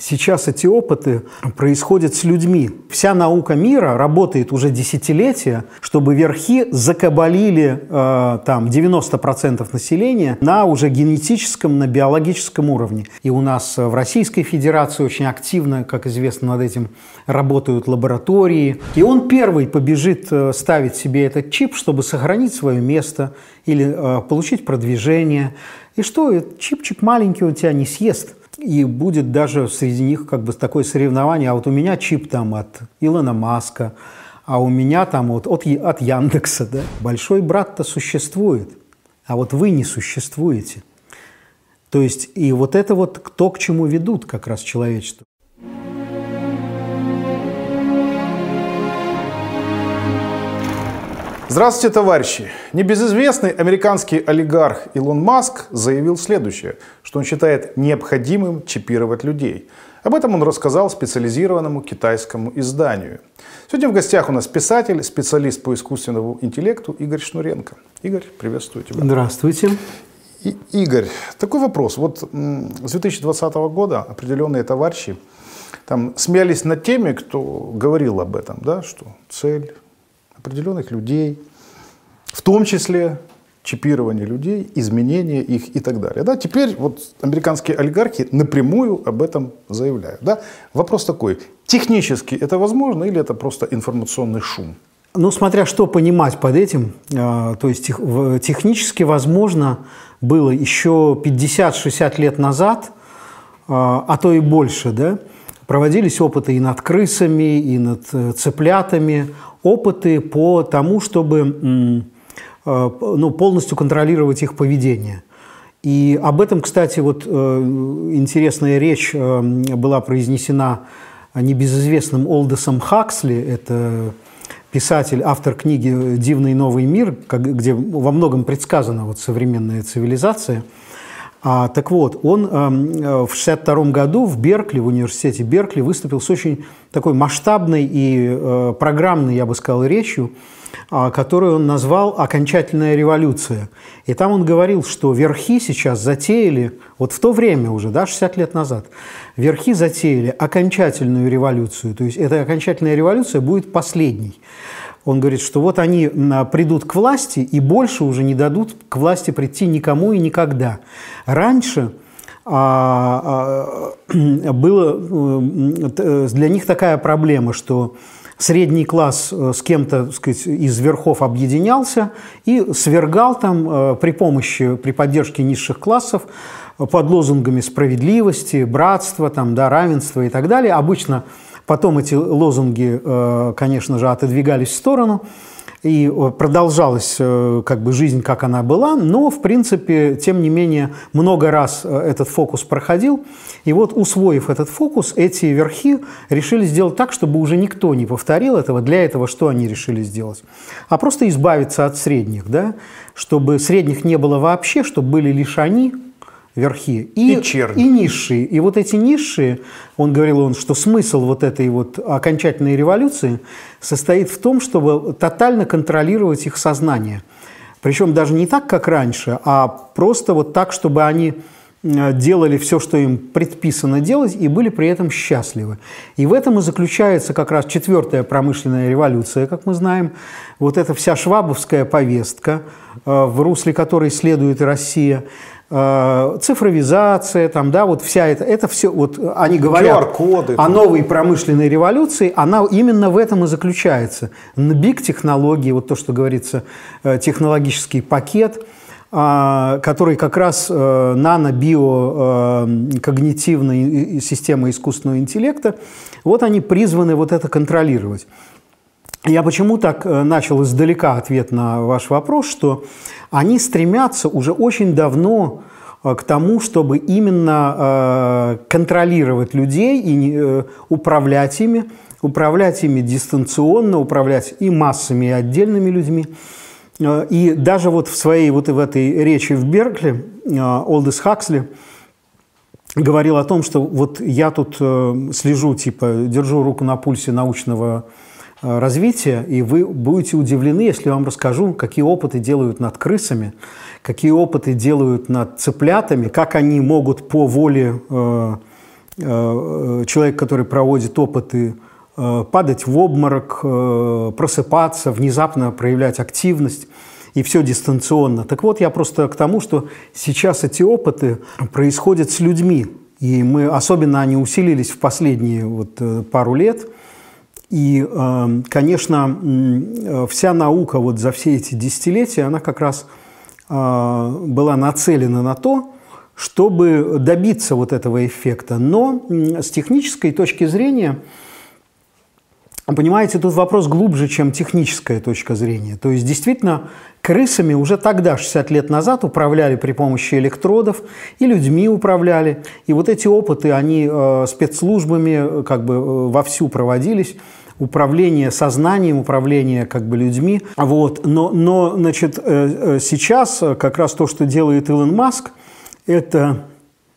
Сейчас эти опыты происходят с людьми. Вся наука мира работает уже десятилетия, чтобы верхи закабалили э, там 90% населения на уже генетическом, на биологическом уровне. И у нас в Российской Федерации очень активно, как известно, над этим работают лаборатории. И он первый побежит э, ставить себе этот чип, чтобы сохранить свое место или э, получить продвижение. И что, чипчик маленький он тебя не съест – и будет даже среди них как бы такое соревнование. А вот у меня чип там от Илона Маска, а у меня там вот от, от Яндекса. Да? Большой брат-то существует, а вот вы не существуете. То есть и вот это вот то, к чему ведут как раз человечество. Здравствуйте, товарищи! Небезызвестный американский олигарх Илон Маск заявил следующее, что он считает необходимым чипировать людей. Об этом он рассказал специализированному китайскому изданию. Сегодня в гостях у нас писатель, специалист по искусственному интеллекту Игорь Шнуренко. Игорь, приветствую тебя. Здравствуйте. И, Игорь, такой вопрос. Вот с 2020 года определенные товарищи там смеялись над теми, кто говорил об этом, да, что цель определенных людей, в том числе чипирование людей, изменение их и так далее. Да, теперь вот американские олигархи напрямую об этом заявляют. Да. Вопрос такой, технически это возможно или это просто информационный шум? Ну, смотря что понимать под этим, а, то есть технически возможно было еще 50-60 лет назад, а, а то и больше, да, проводились опыты и над крысами, и над э, цыплятами, опыты по тому, чтобы ну, полностью контролировать их поведение. И об этом, кстати, вот э, интересная речь э, была произнесена небезызвестным Олдесом Хаксли, это писатель, автор книги «Дивный новый мир», где во многом предсказана вот современная цивилизация – а, так вот, он э, в 1962 году в Беркли, в университете Беркли, выступил с очень такой масштабной и э, программной, я бы сказал, речью, э, которую он назвал «Окончательная революция». И там он говорил, что верхи сейчас затеяли, вот в то время уже, да, 60 лет назад, верхи затеяли окончательную революцию. То есть эта окончательная революция будет последней. Он говорит, что вот они придут к власти и больше уже не дадут к власти прийти никому и никогда. Раньше а, а, было э, для них такая проблема, что средний класс э, с кем-то сказать, из верхов объединялся и свергал там э, при помощи, при поддержке низших классов под лозунгами справедливости, братства, там, да, равенства и так далее. Обычно Потом эти лозунги, э, конечно же, отодвигались в сторону, и э, продолжалась э, как бы жизнь, как она была, но, в принципе, тем не менее, много раз этот фокус проходил. И вот, усвоив этот фокус, эти верхи решили сделать так, чтобы уже никто не повторил этого. Для этого что они решили сделать? А просто избавиться от средних, да? чтобы средних не было вообще, чтобы были лишь они – верхи и, и, черни. и низшие. И вот эти низшие, он говорил, он, что смысл вот этой вот окончательной революции состоит в том, чтобы тотально контролировать их сознание. Причем даже не так, как раньше, а просто вот так, чтобы они делали все, что им предписано делать, и были при этом счастливы. И в этом и заключается как раз четвертая промышленная революция, как мы знаем. Вот эта вся швабовская повестка, э, в русле которой следует Россия – Э, цифровизация, там, да, вот вся это, это все, вот они говорят о новой промышленной революции, она именно в этом и заключается. Биг технологии, вот то, что говорится, э, технологический пакет, а, который как раз э, нано-био-когнитивная система искусственного интеллекта, вот они призваны вот это контролировать. Я почему так начал издалека ответ на ваш вопрос, что они стремятся уже очень давно э, к тому, чтобы именно э, контролировать людей и э, управлять ими, управлять ими дистанционно, управлять и массами, и отдельными людьми. И даже вот в своей вот в этой речи в Беркли Олдес Хаксли говорил о том, что вот я тут слежу, типа, держу руку на пульсе научного Э, развития, и вы будете удивлены, если я вам расскажу, какие опыты делают над крысами, какие опыты делают над цыплятами, как они могут по воле э, человек, который проводит опыты, падать в обморок, просыпаться, внезапно проявлять активность и все дистанционно. Так вот, я просто к тому, что сейчас эти опыты происходят с людьми, и мы, особенно они усилились в последние вот э, пару лет. И, э, конечно, вся наука вот за все эти десятилетия, она как раз э, была нацелена на то, чтобы добиться вот этого эффекта. Но с технической точки зрения – Понимаете, тут вопрос глубже, чем техническая точка зрения. То есть, действительно, крысами уже тогда, 60 лет назад, управляли при помощи электродов, и людьми управляли. И вот эти опыты, они э, спецслужбами э, как бы э, вовсю проводились управление сознанием, управление как бы людьми. Вот. Но, но значит, э, сейчас как раз то, что делает Илон Маск, это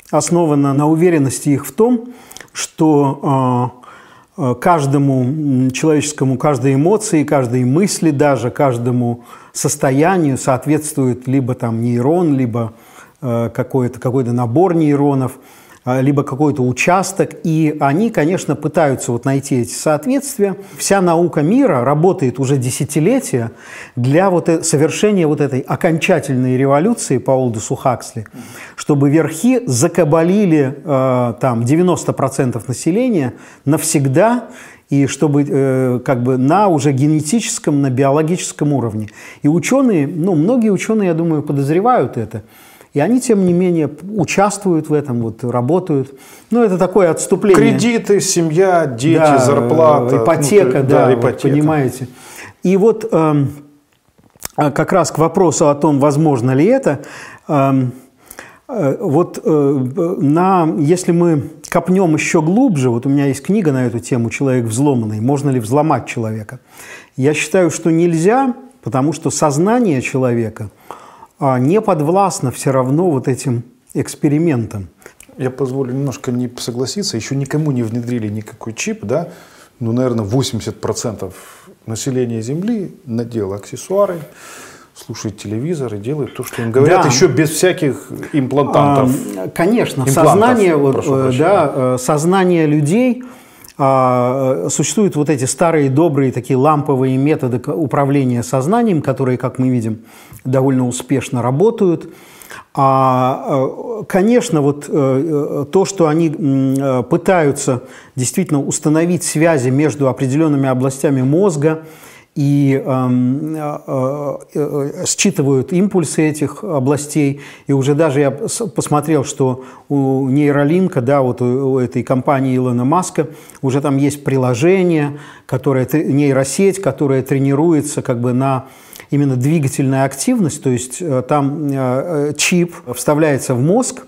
основано на уверенности их в том, что Э, каждому человеческому, каждой эмоции, каждой мысли даже, каждому состоянию соответствует либо там нейрон, либо э, какой-то какой набор нейронов. А, либо какой-то участок, и они, конечно, пытаются вот найти эти соответствия. Вся наука мира работает уже десятилетия для вот э, совершения вот этой окончательной революции по Олдусу Хаксли, чтобы верхи закабалили э, там 90% населения навсегда и чтобы э, как бы на уже генетическом, на биологическом уровне. И ученые, ну, многие ученые, я думаю, подозревают это. И они, тем не менее, участвуют в этом, вот, работают. Ну, это такое отступление. Кредиты, семья, дети, да, зарплата. Ипотека, ну, да, да ипотека. Вот, понимаете. И вот э, как раз к вопросу о том, возможно ли это, эм, э, вот э, на, если мы копнем еще глубже, вот у меня есть книга на эту тему «Человек взломанный», можно ли взломать человека. Я считаю, что нельзя, потому что сознание человека – не подвластна все равно вот этим экспериментам. Я позволю немножко не согласиться. Еще никому не внедрили никакой чип, да? Ну, наверное, 80% населения Земли надела аксессуары, слушает телевизор и делает то, что им говорят, да. еще без всяких имплантантов. А, конечно, сознание, вот, э, да, э, сознание людей а, существуют вот эти старые добрые такие ламповые методы управления сознанием, которые, как мы видим, довольно успешно работают. А, э, конечно, вот э, то, что они э, пытаются действительно установить связи между определенными областями мозга, и эм, э, э, э, считывают импульсы этих областей. И уже даже я посмотрел, что у нейролинка, да, вот у, у этой компании Илона Маска уже там есть приложение, которое, нейросеть, которая тренируется как бы на именно двигательная активность, то есть э, там э, чип вставляется в мозг,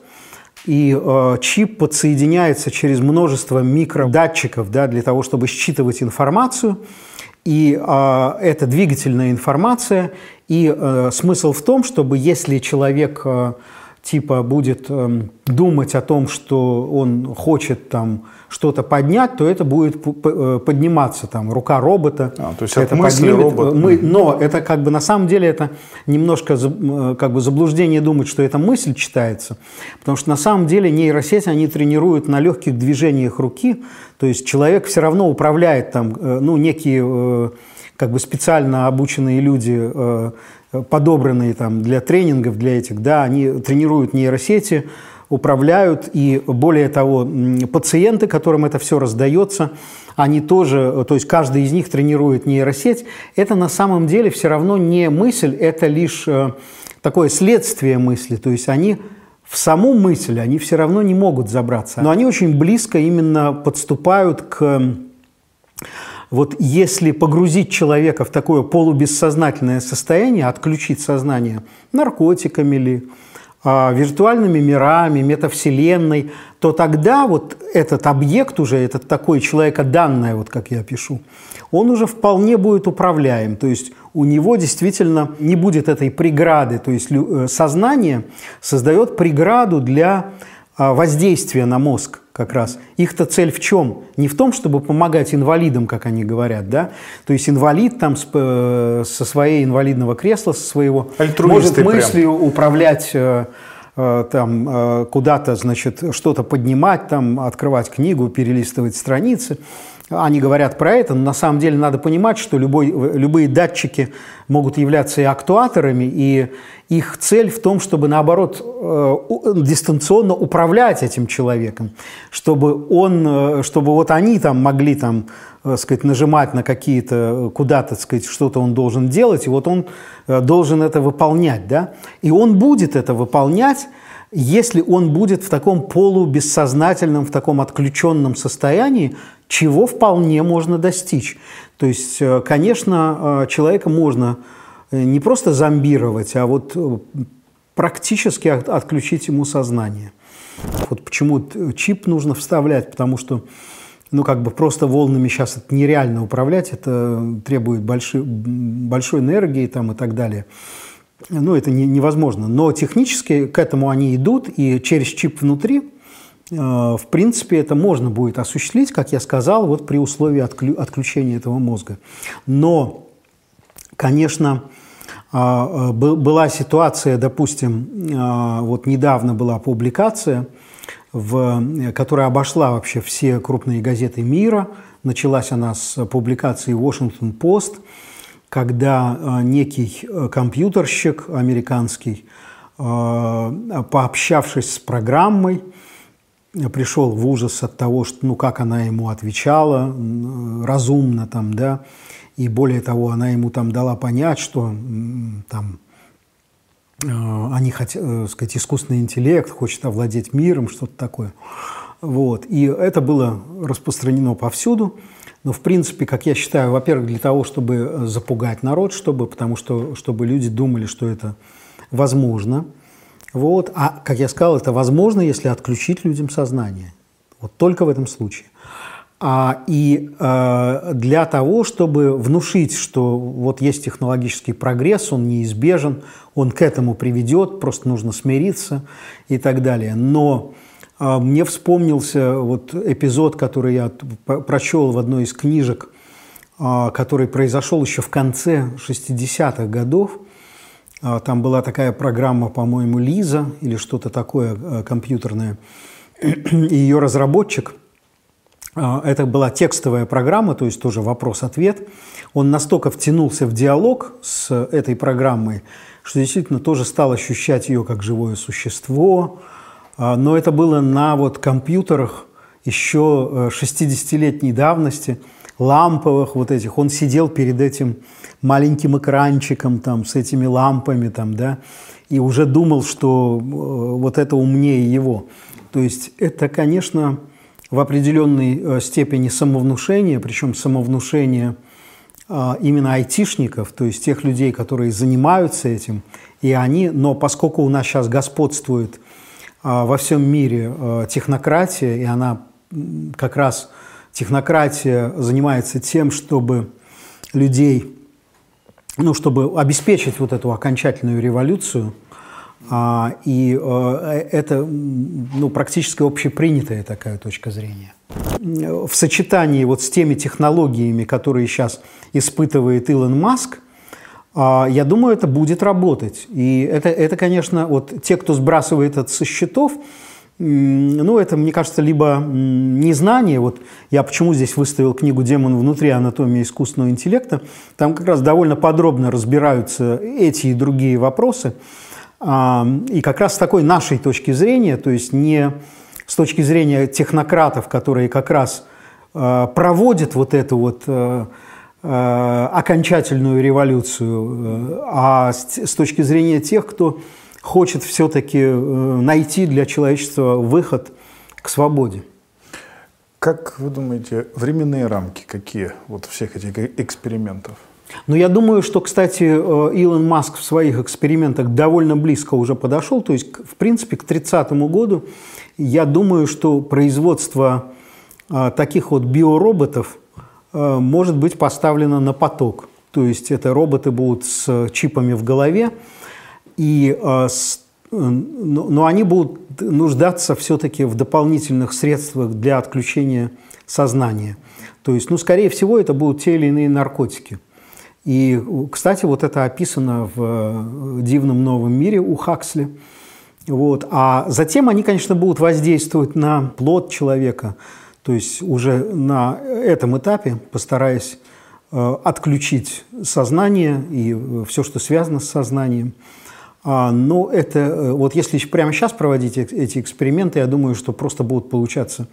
и э, чип подсоединяется через множество микродатчиков да, для того, чтобы считывать информацию. И э, это двигательная информация. И э, смысл в том, чтобы если человек э, типа будет э, думать о том, что он хочет там что-то поднять, то это будет э, подниматься там рука робота. А, то есть это мысли поднимет, робот. Мы, но это как бы на самом деле это немножко э, как бы заблуждение думать, что это мысль читается, потому что на самом деле нейросети они тренируют на легких движениях руки, то есть человек все равно управляет там, э, ну некие как бы специально обученные люди подобранные там для тренингов, для этих, да, они тренируют нейросети, управляют, и более того, пациенты, которым это все раздается, они тоже, то есть каждый из них тренирует нейросеть, это на самом деле все равно не мысль, это лишь э, такое следствие мысли, то есть они в саму мысль они все равно не могут забраться, но они очень близко именно подступают к вот если погрузить человека в такое полубессознательное состояние, отключить сознание наркотиками ли, а, виртуальными мирами, метавселенной, то тогда вот этот объект уже, этот такой человекоданное, вот как я пишу, он уже вполне будет управляем. То есть у него действительно не будет этой преграды. То есть э, сознание создает преграду для воздействия на мозг как раз. Их-то цель в чем? Не в том, чтобы помогать инвалидам, как они говорят, да? То есть инвалид там с, э, со своей инвалидного кресла, со своего, может мыслью прям. управлять э, там куда-то, значит, что-то поднимать, там, открывать книгу, перелистывать страницы. Они говорят про это, но на самом деле надо понимать, что любой, любые датчики могут являться и актуаторами, и их цель в том, чтобы, наоборот, э, дистанционно управлять этим человеком, чтобы, он, э, чтобы вот они там могли там, э, сказать, нажимать на какие-то, куда-то, сказать, что-то он должен делать, и вот он должен это выполнять, да, и он будет это выполнять, если он будет в таком полубессознательном, в таком отключенном состоянии, чего вполне можно достичь. То есть, э, конечно, э, человека можно э, не просто зомбировать, а вот практически отключить ему сознание. Вот почему чип нужно вставлять, потому что ну, как бы просто волнами сейчас это нереально управлять, это требует большой, большой энергии там, и так далее. Ну, это не, невозможно. Но технически к этому они идут, и через чип внутри в принципе, это можно будет осуществить, как я сказал, вот при условии отключения этого мозга. Но, конечно, а, э, была ситуация, допустим, а, вот недавно была публикация, в, которая обошла вообще все крупные газеты мира. Началась она с публикации Washington Post, когда э, некий компьютерщик американский, пообщавшись с программой, пришел в ужас от того, что, ну, как она ему отвечала, разумно там, да, и более того, она ему там дала понять, что там э, они хотят, э, сказать, искусственный интеллект хочет овладеть миром, что-то такое. Вот. И это было распространено повсюду. Но, в принципе, как я считаю, во-первых, для того, чтобы запугать народ, чтобы, потому что, чтобы люди думали, что это возможно – вот. А, как я сказал, это возможно, если отключить людям сознание. Вот только в этом случае. А, и э, для того, чтобы внушить, что вот есть технологический прогресс, он неизбежен, он к этому приведет, просто нужно смириться и так далее. Но э, мне вспомнился вот эпизод, который я прочел в одной из книжек, э, который произошел еще в конце 60-х годов – там была такая программа, по-моему, Лиза или что-то такое э, компьютерное. И ее разработчик, а, это была текстовая программа, то есть тоже вопрос-ответ. Он настолько втянулся в диалог с этой программой, что действительно тоже стал ощущать ее как живое существо. А, но это было на вот компьютерах еще 60-летней э, давности – ламповых вот этих. Он сидел перед этим маленьким экранчиком там, с этими лампами там, да, и уже думал, что э, вот это умнее его. То есть это, конечно, в определенной э, степени самовнушение, причем самовнушение а, именно айтишников, то есть тех людей, которые занимаются этим, и они, но поскольку у нас сейчас господствует а, во всем мире э, технократия, и она как раз технократия занимается тем, чтобы людей, ну, чтобы обеспечить вот эту окончательную революцию, а, и э, это ну, практически общепринятая такая точка зрения. В сочетании вот с теми технологиями, которые сейчас испытывает Илон Маск, а, я думаю, это будет работать. И это, это, конечно, вот те, кто сбрасывает это со счетов, ну, это, мне кажется, либо незнание. Вот я почему здесь выставил книгу «Демон внутри. Анатомия искусственного интеллекта». Там как раз довольно подробно разбираются эти и другие вопросы. А, и как раз с такой нашей точки зрения, то есть не с точки зрения технократов, которые как раз а, проводят вот эту вот а, окончательную революцию, а с точки зрения тех, кто хочет все-таки э, найти для человечества выход к свободе. Как вы думаете, временные рамки какие вот всех этих экспериментов? Ну, я думаю, что, кстати, э, Илон Маск в своих экспериментах довольно близко уже подошел. То есть, в принципе, к 30 году я думаю, что производство э, таких вот биороботов может быть поставлено на поток. То есть это роботы будут с чипами в голове, и, э, но они будут нуждаться все-таки в дополнительных средствах для отключения сознания. То есть, ну, скорее всего, это будут те или иные наркотики. И, кстати, вот это описано в э, «Дивном новом мире» у Хаксли. Вот. А затем они, конечно, будут воздействовать на плод человека, то есть уже на этом этапе, постараясь э, отключить сознание и э, все, что связано с сознанием. А, но это, э, вот если прямо сейчас проводить эти эксперименты, я думаю, что просто будут получаться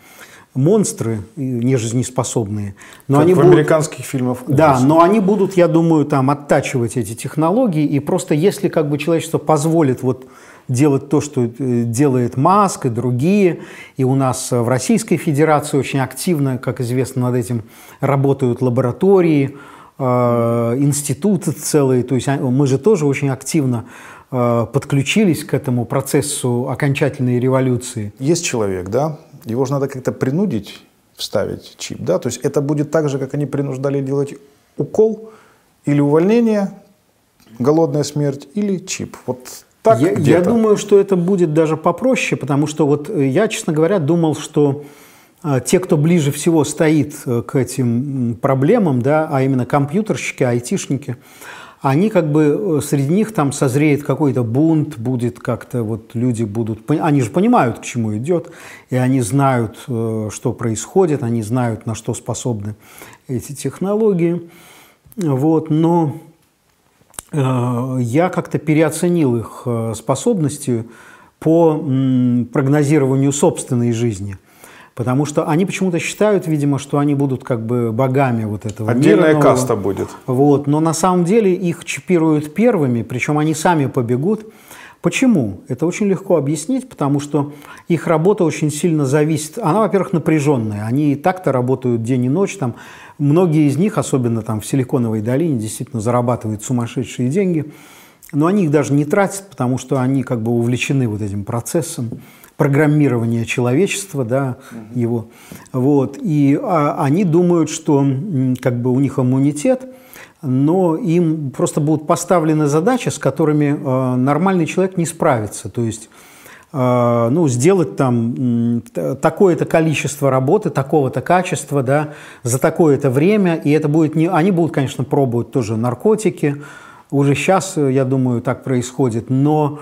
монстры нежизнеспособные. Но как они в будут, американских фильмах. Да, но они будут, я думаю, там оттачивать эти технологии. И просто если как бы человечество позволит вот делать то, что э, делает Маск и другие. И у нас в Российской Федерации очень активно, как известно, над этим работают лаборатории, э, институты целые. То есть а, мы же тоже очень активно э, подключились к этому процессу окончательной революции. Есть человек, да? Его же надо как-то принудить вставить чип, да? То есть это будет так же, как они принуждали делать укол или увольнение, голодная смерть или чип. Вот так я, я думаю, что это будет даже попроще, потому что вот э, я, честно говоря, думал, что э, те, кто ближе всего стоит э, к этим проблемам, да, а именно компьютерщики, айтишники, они как бы среди них там созреет какой-то бунт, будет как-то вот люди будут, они же понимают, к чему идет, и они знают, что происходит, они знают, на что способны эти технологии, вот, но Э, я как-то переоценил их э, способности по прогнозированию собственной жизни. Потому что они почему-то считают, видимо, что они будут как бы богами вот этого Отдельная мира каста будет. Вот. Но на самом деле их чипируют первыми, причем они сами побегут. Почему? Это очень легко объяснить, потому что их работа очень сильно зависит. Она, во-первых, напряженная. Они и так-то работают день и ночь. Там Многие из них, особенно там в Силиконовой долине, действительно зарабатывают сумасшедшие деньги, но они их даже не тратят, потому что они как бы увлечены вот этим процессом программирования человечества, да, угу. его. Вот. И а, они думают, что как бы у них иммунитет, но им просто будут поставлены задачи, с которыми э, нормальный человек не справится. То есть а, ну, сделать там такое-то количество работы, такого-то качества, да, за такое-то время, и это будет не... Они будут, конечно, пробовать тоже наркотики, уже сейчас, я думаю, так происходит, но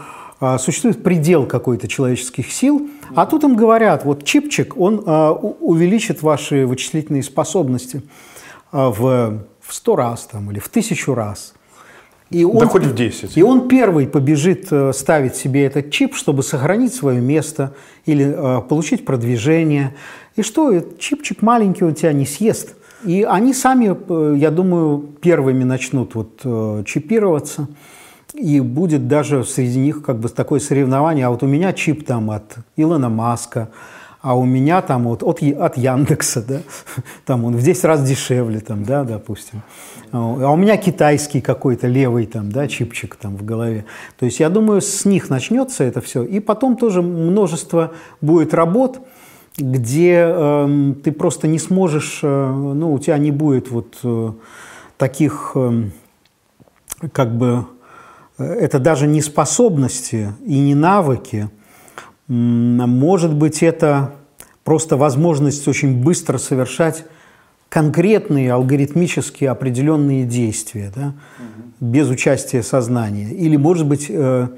существует предел какой-то человеческих сил, а тут им говорят, вот чипчик, он а, увеличит ваши вычислительные способности в, в 100 раз там, или в тысячу раз – и он, да хоть в 10. И он первый побежит э, ставить себе этот чип, чтобы сохранить свое место или э, получить продвижение. И что, чипчик маленький, он тебя не съест. И они сами, э, я думаю, первыми начнут вот, чипироваться. И будет даже среди них как бы такое соревнование. А вот у меня чип там от Илона Маска, а у меня там вот от, от Яндекса, да, там он в 10 раз дешевле, там, да, допустим. А у меня китайский какой-то левый там, да, чипчик там в голове. То есть я думаю, с них начнется это все. И потом тоже множество будет работ, где э, ты просто не сможешь, э, ну, у тебя не будет вот э, таких, э, как бы, это даже не способности и не навыки, может быть, это просто возможность очень быстро совершать конкретные алгоритмически определенные действия, да, угу. без участия сознания. Или, может быть, э,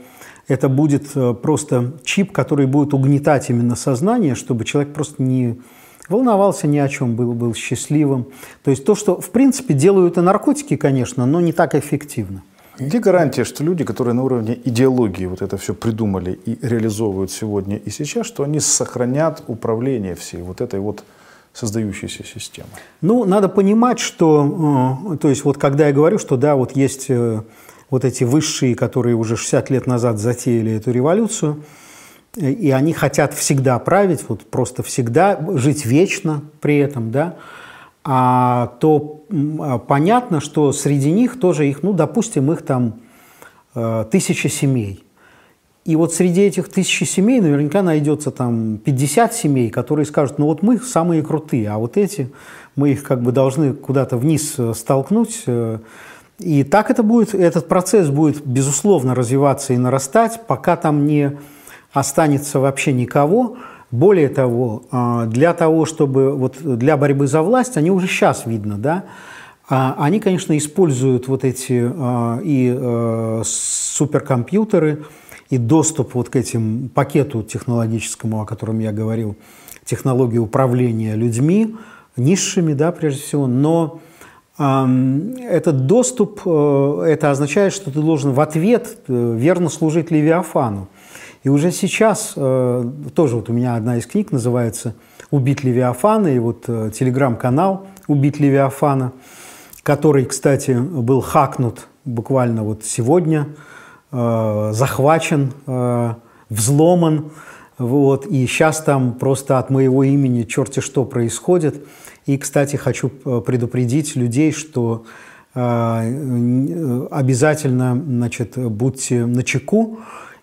это будет э, просто чип, который будет угнетать именно сознание, чтобы человек просто не волновался ни о чем, был, был счастливым. То есть то, что, в принципе, делают и наркотики, конечно, но не так эффективно. Где гарантия, что люди, которые на уровне идеологии вот это все придумали и реализовывают сегодня и сейчас, что они сохранят управление всей вот этой вот создающейся системой? Ну, надо понимать, что, э, то есть вот когда я говорю, что да, вот есть э, вот эти высшие, которые уже 60 лет назад затеяли эту революцию, и они хотят всегда править, вот просто всегда жить вечно при этом, да, а, то а, понятно, что среди них тоже их, ну, допустим, их там э, тысяча семей. И вот среди этих тысячи семей наверняка найдется там 50 семей, которые скажут, ну вот мы самые крутые, а вот эти, мы их как бы должны куда-то вниз э, столкнуть. Э. И так это будет, этот процесс будет, безусловно, развиваться и нарастать, пока там не останется вообще никого, более того, а, для того, чтобы вот для борьбы за власть, они уже сейчас видно, да, а, они, конечно, используют вот эти а, и суперкомпьютеры, и доступ вот к этим пакету технологическому, о котором я говорил, технологии управления людьми, низшими, да, прежде всего, но этот доступ, э, это означает, что ты должен в ответ э, верно служить Левиафану. И уже сейчас, э, тоже вот у меня одна из книг называется «Убить Левиафана», и вот телеграм-канал «Убить Левиафана», который, кстати, был хакнут буквально вот сегодня, захвачен, взломан, вот, и сейчас там просто от моего имени черти что происходит – и, кстати, хочу э, предупредить людей, что э, обязательно значит, будьте на чеку.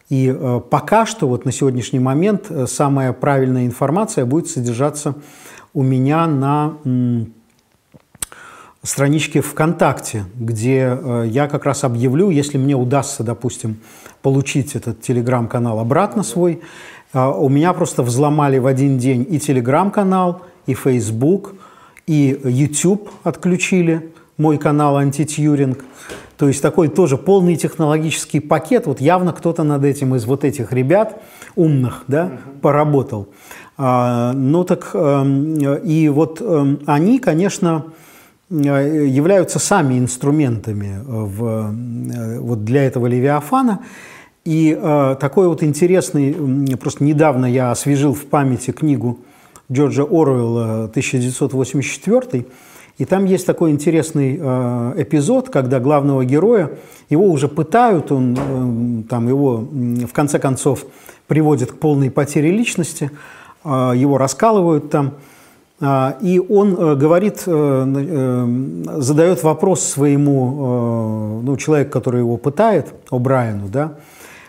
И э, пока что, вот на сегодняшний момент, самая правильная информация будет содержаться у меня на страничке ВКонтакте, где я как раз объявлю, если мне удастся, допустим, получить этот телеграм-канал обратно свой, у меня просто взломали в один день и телеграм-канал, и Facebook – и YouTube отключили, мой канал «Антитьюринг». То есть такой тоже полный технологический пакет. Вот явно кто-то над этим из вот этих ребят умных да, угу. поработал. А, ну так э, и вот э, они, конечно, являются сами инструментами в, э, вот для этого Левиафана. И э, такой вот интересный, просто недавно я освежил в памяти книгу Джорджа Оруэлла 1984, и там есть такой интересный э, эпизод, когда главного героя, его уже пытают, он, э, там его в конце концов приводят к полной потере личности, э, его раскалывают там, э, и он э, говорит, э, задает вопрос своему, ну, человеку, который его пытает, О'Брайену, да,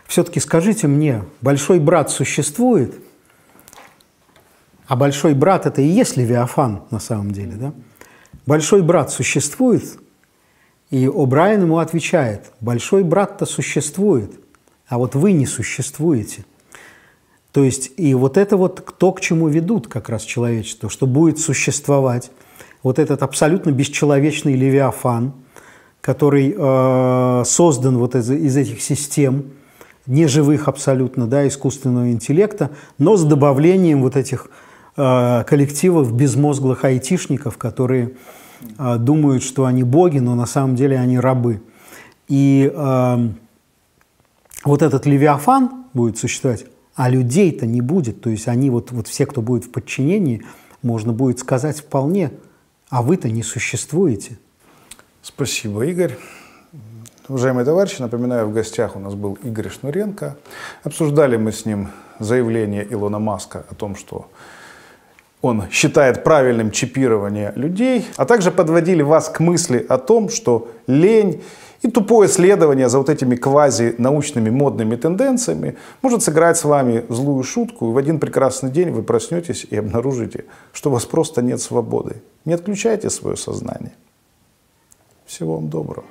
все-таки скажите мне, большой брат существует – а большой брат – это и есть Левиафан на самом деле. Да? Большой брат существует, и О'Брайен ему отвечает, большой брат-то существует, а вот вы не существуете. То есть и вот это вот то, к чему ведут как раз человечество, что будет существовать вот этот абсолютно бесчеловечный Левиафан, который э, создан вот из, из этих систем, неживых абсолютно, да, искусственного интеллекта, но с добавлением вот этих Э, коллективов безмозглых айтишников, которые думают, что они боги, но на самом деле они рабы. И э, вот этот Левиафан будет существовать, а людей-то не будет. То есть они вот, вот все, кто будет в подчинении, можно будет сказать вполне, а вы-то не существуете. Спасибо, Игорь. Уважаемые товарищи, напоминаю, в гостях у нас был Игорь Шнуренко. Обсуждали мы с ним заявление Илона Маска о том, что он считает правильным чипирование людей, а также подводили вас к мысли о том, что лень и тупое следование за вот этими квази-научными модными тенденциями может сыграть с вами злую шутку, и в один прекрасный день вы проснетесь и обнаружите, что у вас просто нет свободы. Не отключайте свое сознание. Всего вам доброго.